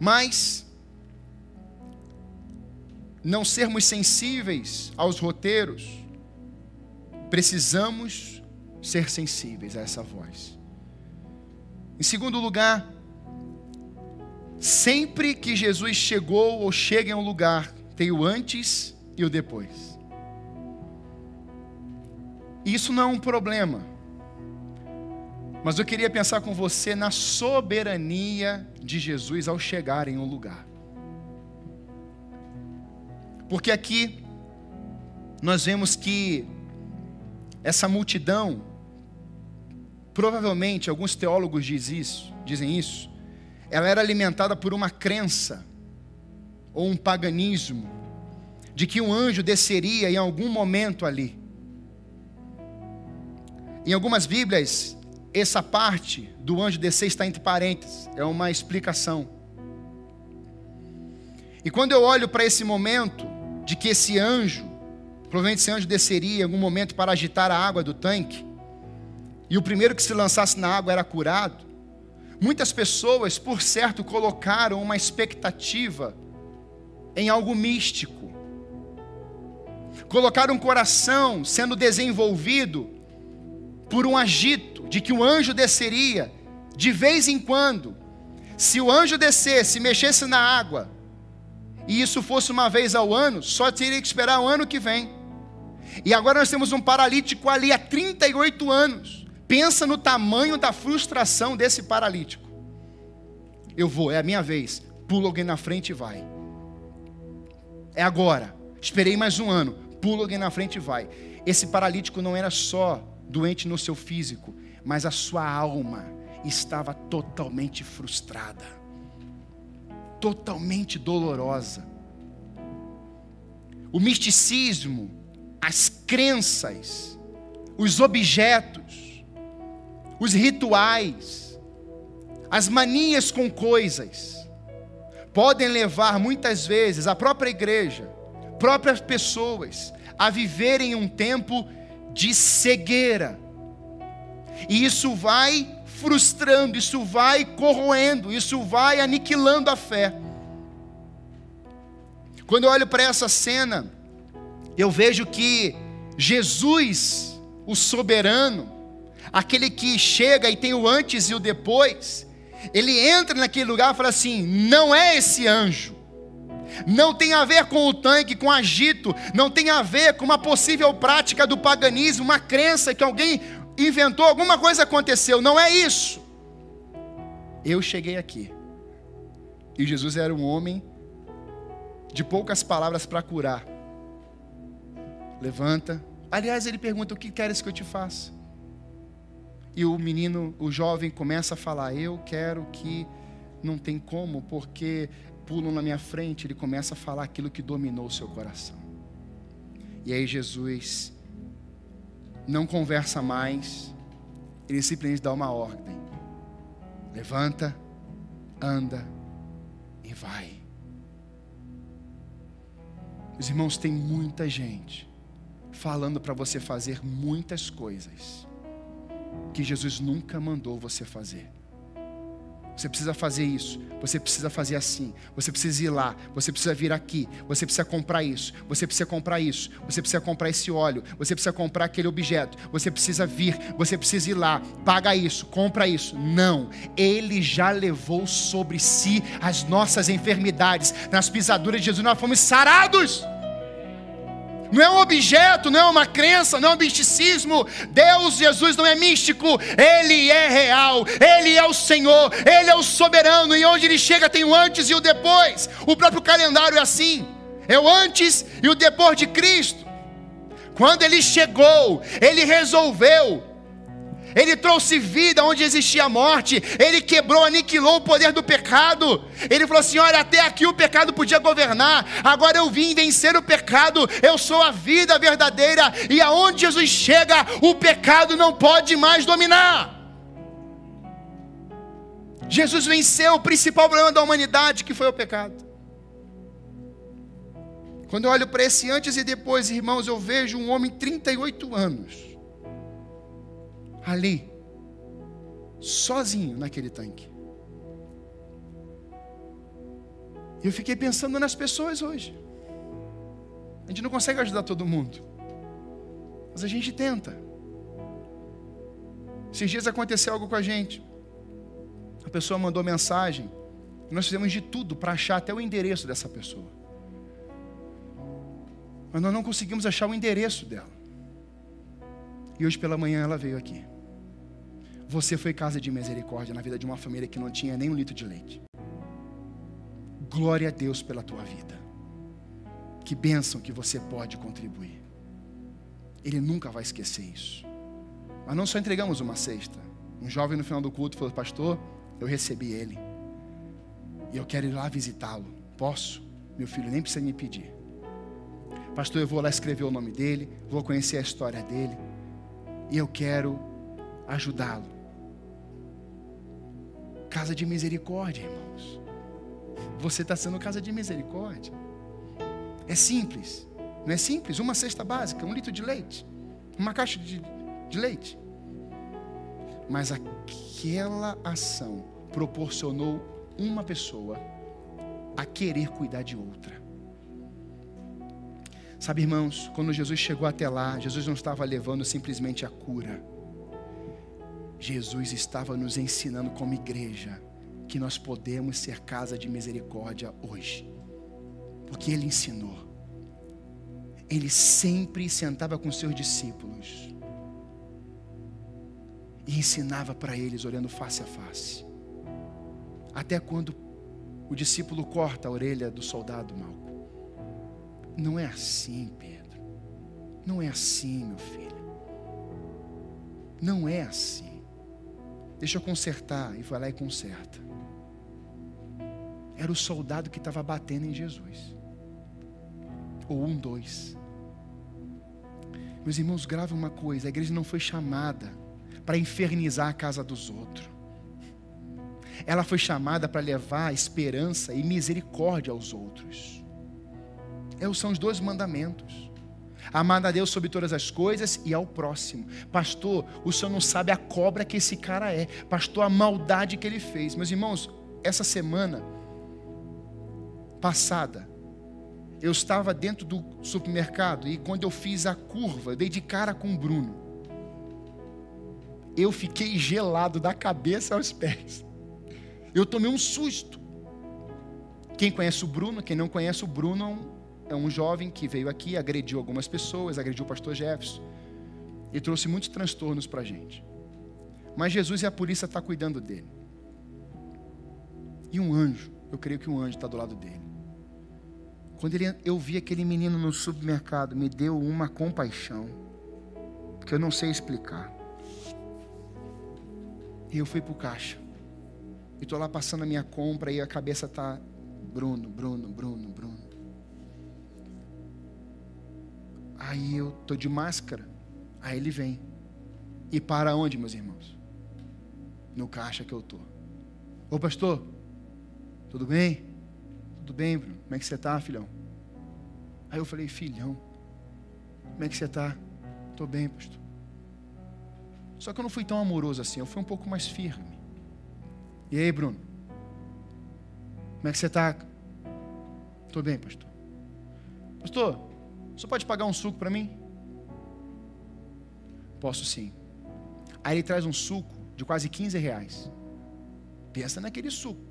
Mas não sermos sensíveis aos roteiros, precisamos ser sensíveis a essa voz. Em segundo lugar, sempre que Jesus chegou ou chega em um lugar, tem o antes e o depois. Isso não é um problema. Mas eu queria pensar com você na soberania de Jesus ao chegar em um lugar. Porque aqui nós vemos que essa multidão, provavelmente alguns teólogos dizem isso, dizem isso, ela era alimentada por uma crença ou um paganismo de que um anjo desceria em algum momento ali. Em algumas Bíblias, essa parte do anjo descer está entre parênteses, é uma explicação. E quando eu olho para esse momento de que esse anjo, provavelmente esse anjo desceria em algum momento para agitar a água do tanque, e o primeiro que se lançasse na água era curado, muitas pessoas, por certo, colocaram uma expectativa em algo místico. Colocar um coração sendo desenvolvido por um agito de que o anjo desceria de vez em quando. Se o anjo descesse, mexesse na água, e isso fosse uma vez ao ano, só teria que esperar o ano que vem. E agora nós temos um paralítico ali há 38 anos. Pensa no tamanho da frustração desse paralítico. Eu vou, é a minha vez. Pula alguém na frente e vai. É agora. Esperei mais um ano. Pula alguém na frente e vai. Esse paralítico não era só doente no seu físico, mas a sua alma estava totalmente frustrada, totalmente dolorosa. O misticismo, as crenças, os objetos, os rituais, as manias com coisas, podem levar muitas vezes a própria igreja, próprias pessoas, a viverem um tempo de cegueira. E isso vai frustrando, isso vai corroendo, isso vai aniquilando a fé. Quando eu olho para essa cena, eu vejo que Jesus, o soberano, aquele que chega e tem o antes e o depois, ele entra naquele lugar e fala assim: não é esse anjo. Não tem a ver com o tanque, com agito, não tem a ver com uma possível prática do paganismo, uma crença que alguém inventou, alguma coisa aconteceu, não é isso. Eu cheguei aqui. E Jesus era um homem de poucas palavras para curar. Levanta. Aliás, ele pergunta: O que queres que eu te faça? E o menino, o jovem, começa a falar: Eu quero que não tem como, porque pulam na minha frente. Ele começa a falar aquilo que dominou o seu coração. E aí Jesus não conversa mais, ele simplesmente dá uma ordem: levanta, anda e vai. Os irmãos, tem muita gente falando para você fazer muitas coisas que Jesus nunca mandou você fazer. Você precisa fazer isso, você precisa fazer assim, você precisa ir lá, você precisa vir aqui, você precisa comprar isso, você precisa comprar isso, você precisa comprar esse óleo, você precisa comprar aquele objeto, você precisa vir, você precisa ir lá, paga isso, compra isso. Não, Ele já levou sobre si as nossas enfermidades, nas pisaduras de Jesus nós fomos sarados. Não é um objeto, não é uma crença, não é um misticismo. Deus, Jesus não é místico, Ele é real, Ele é o Senhor, Ele é o soberano, e onde Ele chega tem o antes e o depois. O próprio calendário é assim: é o antes e o depois de Cristo. Quando Ele chegou, Ele resolveu ele trouxe vida onde existia morte, Ele quebrou, aniquilou o poder do pecado. Ele falou assim: olha, até aqui o pecado podia governar, agora eu vim vencer o pecado, eu sou a vida verdadeira, e aonde Jesus chega, o pecado não pode mais dominar. Jesus venceu o principal problema da humanidade, que foi o pecado. Quando eu olho para esse antes e depois, irmãos, eu vejo um homem 38 anos ali, sozinho naquele tanque. Eu fiquei pensando nas pessoas hoje. A gente não consegue ajudar todo mundo, mas a gente tenta. Esses dias aconteceu algo com a gente. A pessoa mandou mensagem. Nós fizemos de tudo para achar até o endereço dessa pessoa. Mas nós não conseguimos achar o endereço dela. E hoje pela manhã ela veio aqui. Você foi casa de misericórdia na vida de uma família que não tinha nem um litro de leite. Glória a Deus pela tua vida. Que bênção que você pode contribuir. Ele nunca vai esquecer isso. Mas não só entregamos uma cesta. Um jovem no final do culto falou: Pastor, eu recebi ele. E eu quero ir lá visitá-lo. Posso? Meu filho nem precisa me pedir. Pastor, eu vou lá escrever o nome dele, vou conhecer a história dele. E eu quero ajudá-lo. Casa de misericórdia, irmãos. Você está sendo casa de misericórdia. É simples. Não é simples? Uma cesta básica, um litro de leite, uma caixa de, de leite. Mas aquela ação proporcionou uma pessoa a querer cuidar de outra. Sabe, irmãos, quando Jesus chegou até lá, Jesus não estava levando simplesmente a cura. Jesus estava nos ensinando como igreja que nós podemos ser casa de misericórdia hoje. Porque ele ensinou. Ele sempre sentava com seus discípulos e ensinava para eles olhando face a face. Até quando o discípulo corta a orelha do soldado Malco. Não é assim, Pedro. Não é assim, meu filho. Não é assim. Deixa eu consertar. E vai lá e conserta. Era o soldado que estava batendo em Jesus. Ou um, dois. Meus irmãos, grave uma coisa: a igreja não foi chamada para infernizar a casa dos outros. Ela foi chamada para levar esperança e misericórdia aos outros. Esses são os dois mandamentos. Amar a Deus sobre todas as coisas e ao próximo. Pastor, o senhor não sabe a cobra que esse cara é. Pastor, a maldade que ele fez. Meus irmãos, essa semana passada, eu estava dentro do supermercado e quando eu fiz a curva, dei de cara com o Bruno. Eu fiquei gelado da cabeça aos pés. Eu tomei um susto. Quem conhece o Bruno, quem não conhece o Bruno, é um jovem que veio aqui, agrediu algumas pessoas, agrediu o pastor Jefferson e trouxe muitos transtornos para a gente. Mas Jesus e a polícia estão tá cuidando dele. E um anjo, eu creio que um anjo está do lado dele. Quando ele, eu vi aquele menino no supermercado, me deu uma compaixão, que eu não sei explicar. E eu fui para o caixa. E estou lá passando a minha compra e a cabeça está Bruno, Bruno, Bruno, Bruno. Aí eu tô de máscara. Aí ele vem. E para onde, meus irmãos? No caixa que eu tô. Ô pastor, tudo bem? Tudo bem, Bruno? Como é que você tá, filhão? Aí eu falei, filhão, como é que você tá? Tô bem, pastor. Só que eu não fui tão amoroso assim, eu fui um pouco mais firme. E aí, Bruno? Como é que você tá? Tô bem, pastor. Pastor, você pode pagar um suco para mim? Posso sim. Aí ele traz um suco de quase 15 reais. Pensa naquele suco.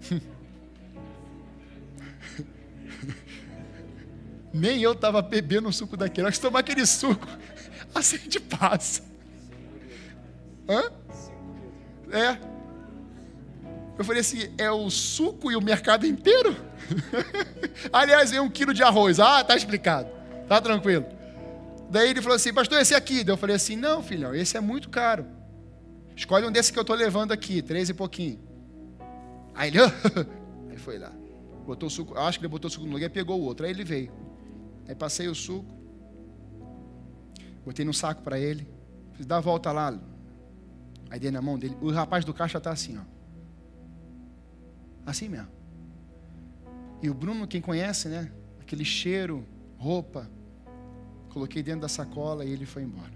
<laughs> Nem eu estava bebendo o suco daquele. Nós tomar aquele suco, <laughs> a sede passa. Hã? É. Eu falei assim: é o suco e o mercado inteiro? <laughs> Aliás, é um quilo de arroz. Ah, tá explicado. Tá tranquilo. Daí ele falou assim: Pastor, esse aqui. Daí eu falei assim: Não, filhão, esse é muito caro. Escolhe um desse que eu estou levando aqui, três e pouquinho. Aí ele, <laughs> aí foi lá. Botou o suco, acho que ele botou o suco no lugar e pegou o outro. Aí ele veio. Aí passei o suco. Botei no saco para ele. Fiz, dá a volta lá. Aí dei na mão dele. O rapaz do caixa está assim, ó. Assim mesmo. E o Bruno, quem conhece, né? Aquele cheiro, roupa. Coloquei dentro da sacola e ele foi embora.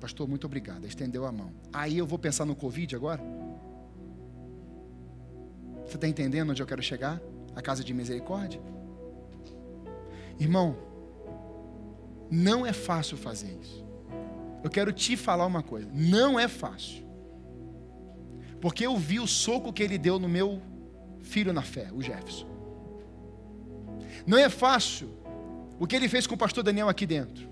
Pastor, muito obrigado. Estendeu a mão. Aí eu vou pensar no Covid agora? Você está entendendo onde eu quero chegar? A casa de misericórdia? Irmão, não é fácil fazer isso. Eu quero te falar uma coisa: não é fácil. Porque eu vi o soco que ele deu no meu filho na fé, o Jefferson. Não é fácil o que ele fez com o pastor Daniel aqui dentro.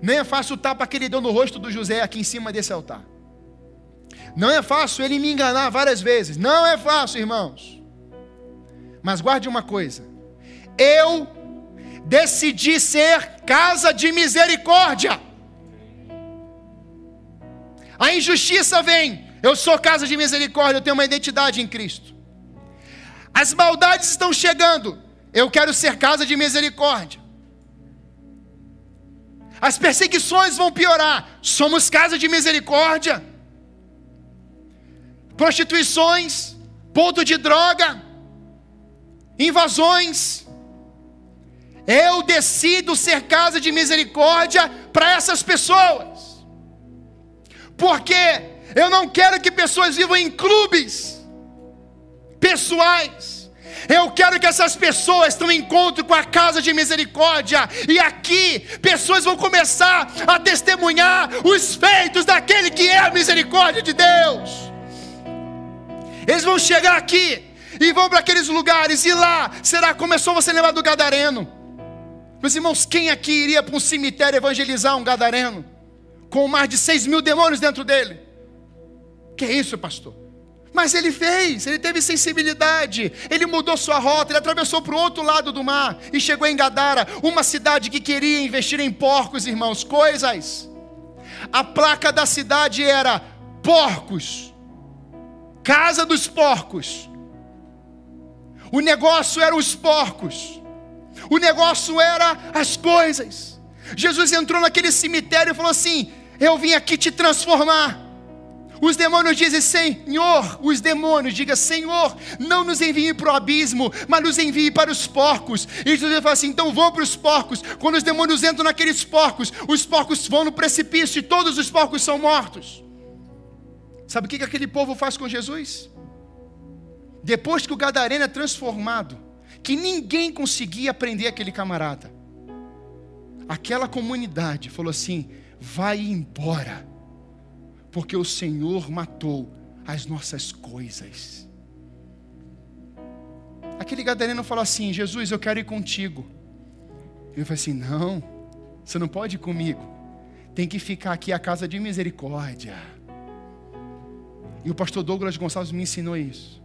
Nem é fácil o tapa que ele deu no rosto do José aqui em cima desse altar. Não é fácil ele me enganar várias vezes. Não é fácil, irmãos. Mas guarde uma coisa: eu decidi ser casa de misericórdia. A injustiça vem, eu sou casa de misericórdia, eu tenho uma identidade em Cristo. As maldades estão chegando, eu quero ser casa de misericórdia. As perseguições vão piorar. Somos casa de misericórdia. Prostituições, ponto de droga, invasões. Eu decido ser casa de misericórdia para essas pessoas. Porque eu não quero que pessoas vivam em clubes pessoais eu quero que essas pessoas tenham encontro com a casa de misericórdia, e aqui pessoas vão começar a testemunhar os feitos daquele que é a misericórdia de Deus. Eles vão chegar aqui e vão para aqueles lugares, e lá será, começou você lembrar do Gadareno. Meus irmãos, quem aqui iria para um cemitério evangelizar um Gadareno? Com mais de seis mil demônios dentro dele. Que é isso, pastor? Mas ele fez, ele teve sensibilidade, ele mudou sua rota, ele atravessou para o outro lado do mar e chegou em Gadara, uma cidade que queria investir em porcos, irmãos, coisas. A placa da cidade era porcos, casa dos porcos. O negócio era os porcos, o negócio era as coisas. Jesus entrou naquele cemitério e falou assim: Eu vim aqui te transformar. Os demônios dizem, Senhor, os demônios, diga, Senhor, não nos envie para o abismo, mas nos envie para os porcos. E Jesus fala assim: então vão para os porcos. Quando os demônios entram naqueles porcos, os porcos vão no precipício e todos os porcos são mortos. Sabe o que, que aquele povo faz com Jesus? Depois que o Gadareno é transformado, que ninguém conseguia prender aquele camarada, aquela comunidade falou assim: vai embora porque o Senhor matou as nossas coisas. Aquele gadareno falou assim: Jesus, eu quero ir contigo. Ele falou assim: Não, você não pode ir comigo. Tem que ficar aqui a casa de misericórdia. E o pastor Douglas Gonçalves me ensinou isso.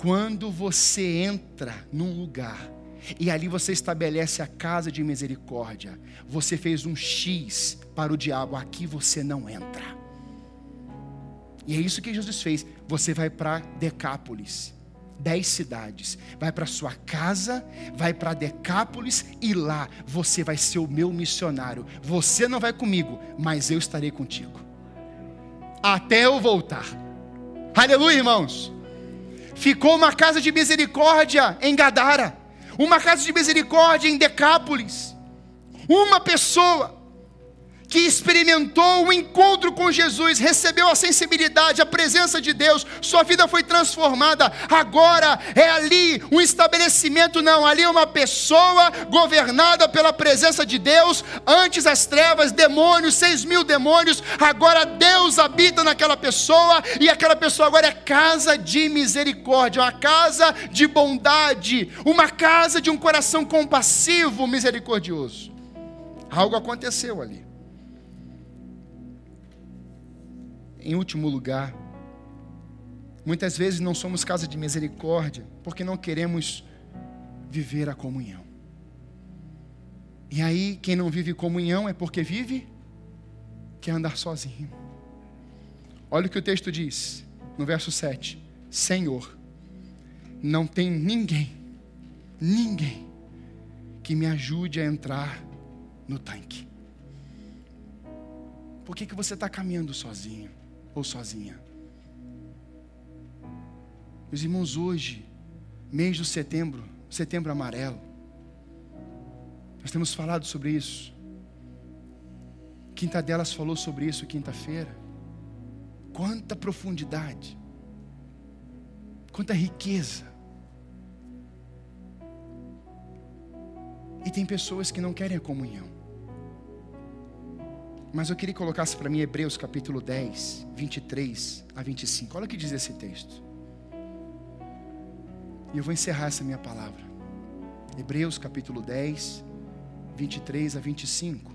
Quando você entra num lugar e ali você estabelece a casa de misericórdia, você fez um X para o diabo, aqui você não entra. E é isso que Jesus fez. Você vai para Decápolis, dez cidades, vai para sua casa, vai para Decápolis e lá você vai ser o meu missionário. Você não vai comigo, mas eu estarei contigo. Até eu voltar. Aleluia, irmãos. Ficou uma casa de misericórdia em Gadara, uma casa de misericórdia em Decápolis. Uma pessoa que experimentou o encontro com Jesus, recebeu a sensibilidade, a presença de Deus, sua vida foi transformada. Agora é ali um estabelecimento, não, ali é uma pessoa governada pela presença de Deus. Antes as trevas, demônios, seis mil demônios, agora Deus habita naquela pessoa e aquela pessoa agora é casa de misericórdia, uma casa de bondade, uma casa de um coração compassivo, misericordioso. Algo aconteceu ali. Em último lugar, muitas vezes não somos casa de misericórdia porque não queremos viver a comunhão. E aí, quem não vive comunhão é porque vive, quer andar sozinho. Olha o que o texto diz, no verso 7: Senhor, não tem ninguém, ninguém, que me ajude a entrar no tanque. Por que, que você está caminhando sozinho? Ou sozinha. Meus irmãos, hoje, mês de setembro, setembro amarelo, nós temos falado sobre isso. Quinta delas falou sobre isso quinta-feira. Quanta profundidade, quanta riqueza. E tem pessoas que não querem a comunhão. Mas eu queria que colocasse para mim Hebreus capítulo 10, 23 a 25. Olha o que diz esse texto. E eu vou encerrar essa minha palavra. Hebreus capítulo 10, 23 a 25.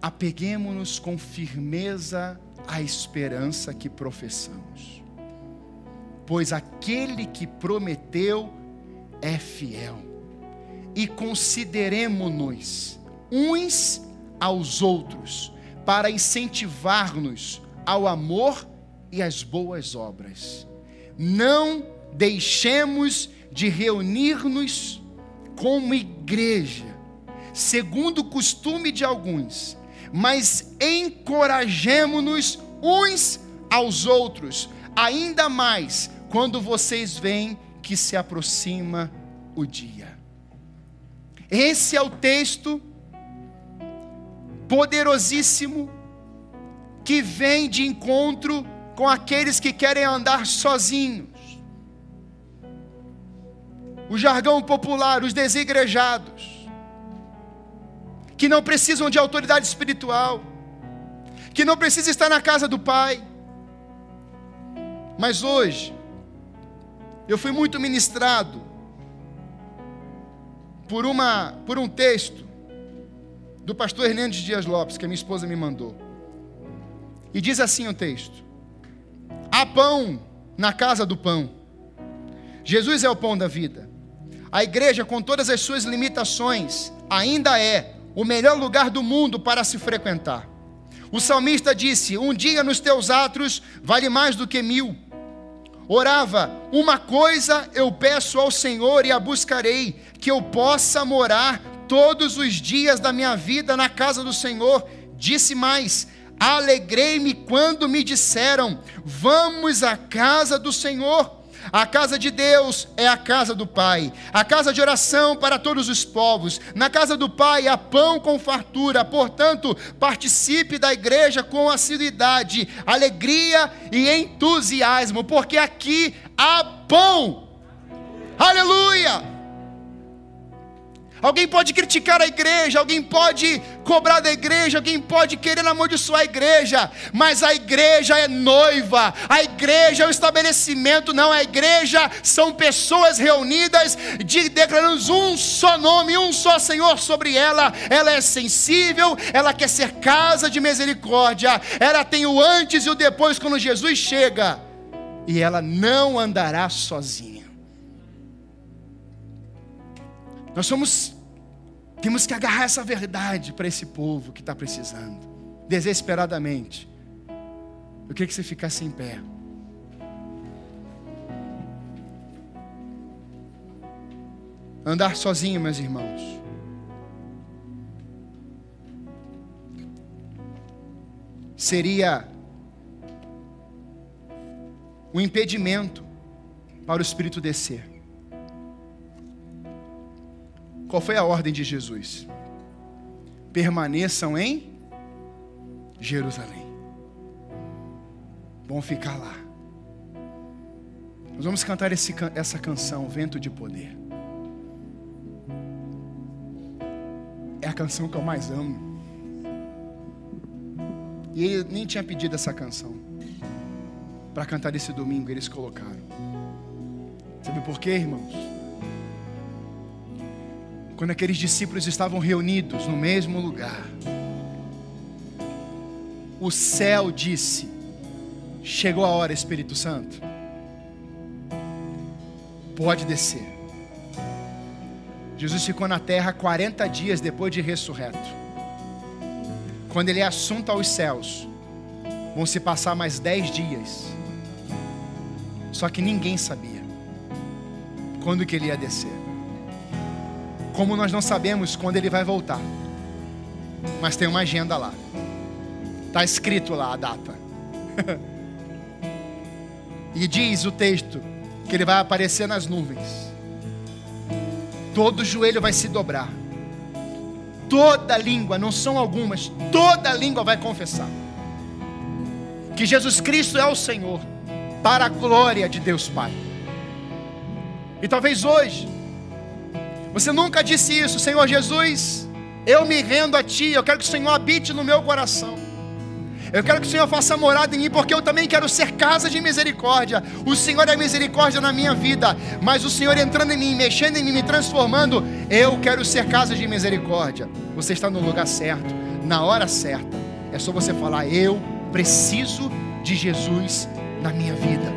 Apeguemos-nos com firmeza à esperança que professamos, pois aquele que prometeu é fiel, e consideremos-nos uns aos outros, para incentivar-nos ao amor e às boas obras. Não deixemos de reunir-nos como igreja, segundo o costume de alguns, mas encorajemo-nos uns aos outros, ainda mais quando vocês veem que se aproxima o dia. Esse é o texto poderosíssimo que vem de encontro com aqueles que querem andar sozinhos. O jargão popular, os desigrejados, que não precisam de autoridade espiritual, que não precisam estar na casa do Pai. Mas hoje, eu fui muito ministrado por, uma, por um texto do pastor Hernandes Dias Lopes, que a minha esposa me mandou. E diz assim o texto: Há pão na casa do pão. Jesus é o pão da vida. A igreja, com todas as suas limitações, ainda é o melhor lugar do mundo para se frequentar. O salmista disse: Um dia nos teus atos vale mais do que mil. Orava: Uma coisa eu peço ao Senhor e a buscarei, que eu possa morar todos os dias da minha vida na casa do Senhor. Disse mais: Alegrei-me quando me disseram: Vamos à casa do Senhor. A casa de Deus é a casa do Pai, a casa de oração para todos os povos. Na casa do Pai há pão com fartura, portanto, participe da igreja com assiduidade, alegria e entusiasmo, porque aqui há pão. Aleluia! Alguém pode criticar a igreja, alguém pode cobrar da igreja, alguém pode querer amaldiçoar a igreja, mas a igreja é noiva, a igreja é um estabelecimento, não, a igreja são pessoas reunidas, de, declarando um só nome, um só Senhor sobre ela. Ela é sensível, ela quer ser casa de misericórdia, ela tem o antes e o depois quando Jesus chega, e ela não andará sozinha. Nós somos, temos que agarrar essa verdade para esse povo que está precisando, desesperadamente. Eu queria que você ficasse em pé. Andar sozinho, meus irmãos. Seria um impedimento para o Espírito descer. Qual foi a ordem de Jesus? permaneçam em Jerusalém. Vão ficar lá. Nós vamos cantar esse, essa canção, Vento de Poder. É a canção que eu mais amo. E ele nem tinha pedido essa canção para cantar esse domingo, eles colocaram. Sabe por quê, irmãos? Quando aqueles discípulos estavam reunidos no mesmo lugar, o céu disse: Chegou a hora, Espírito Santo. Pode descer. Jesus ficou na terra 40 dias depois de ressurreto. Quando ele é assunto aos céus, vão se passar mais 10 dias. Só que ninguém sabia quando que ele ia descer. Como nós não sabemos quando ele vai voltar. Mas tem uma agenda lá. Está escrito lá a data. <laughs> e diz o texto que ele vai aparecer nas nuvens. Todo joelho vai se dobrar. Toda língua, não são algumas, toda língua vai confessar que Jesus Cristo é o Senhor, para a glória de Deus Pai. E talvez hoje, você nunca disse isso, Senhor Jesus, eu me rendo a Ti, eu quero que o Senhor habite no meu coração. Eu quero que o Senhor faça morada em mim, porque eu também quero ser casa de misericórdia. O Senhor é misericórdia na minha vida, mas o Senhor entrando em mim, mexendo em mim, me transformando, eu quero ser casa de misericórdia. Você está no lugar certo, na hora certa. É só você falar: Eu preciso de Jesus na minha vida.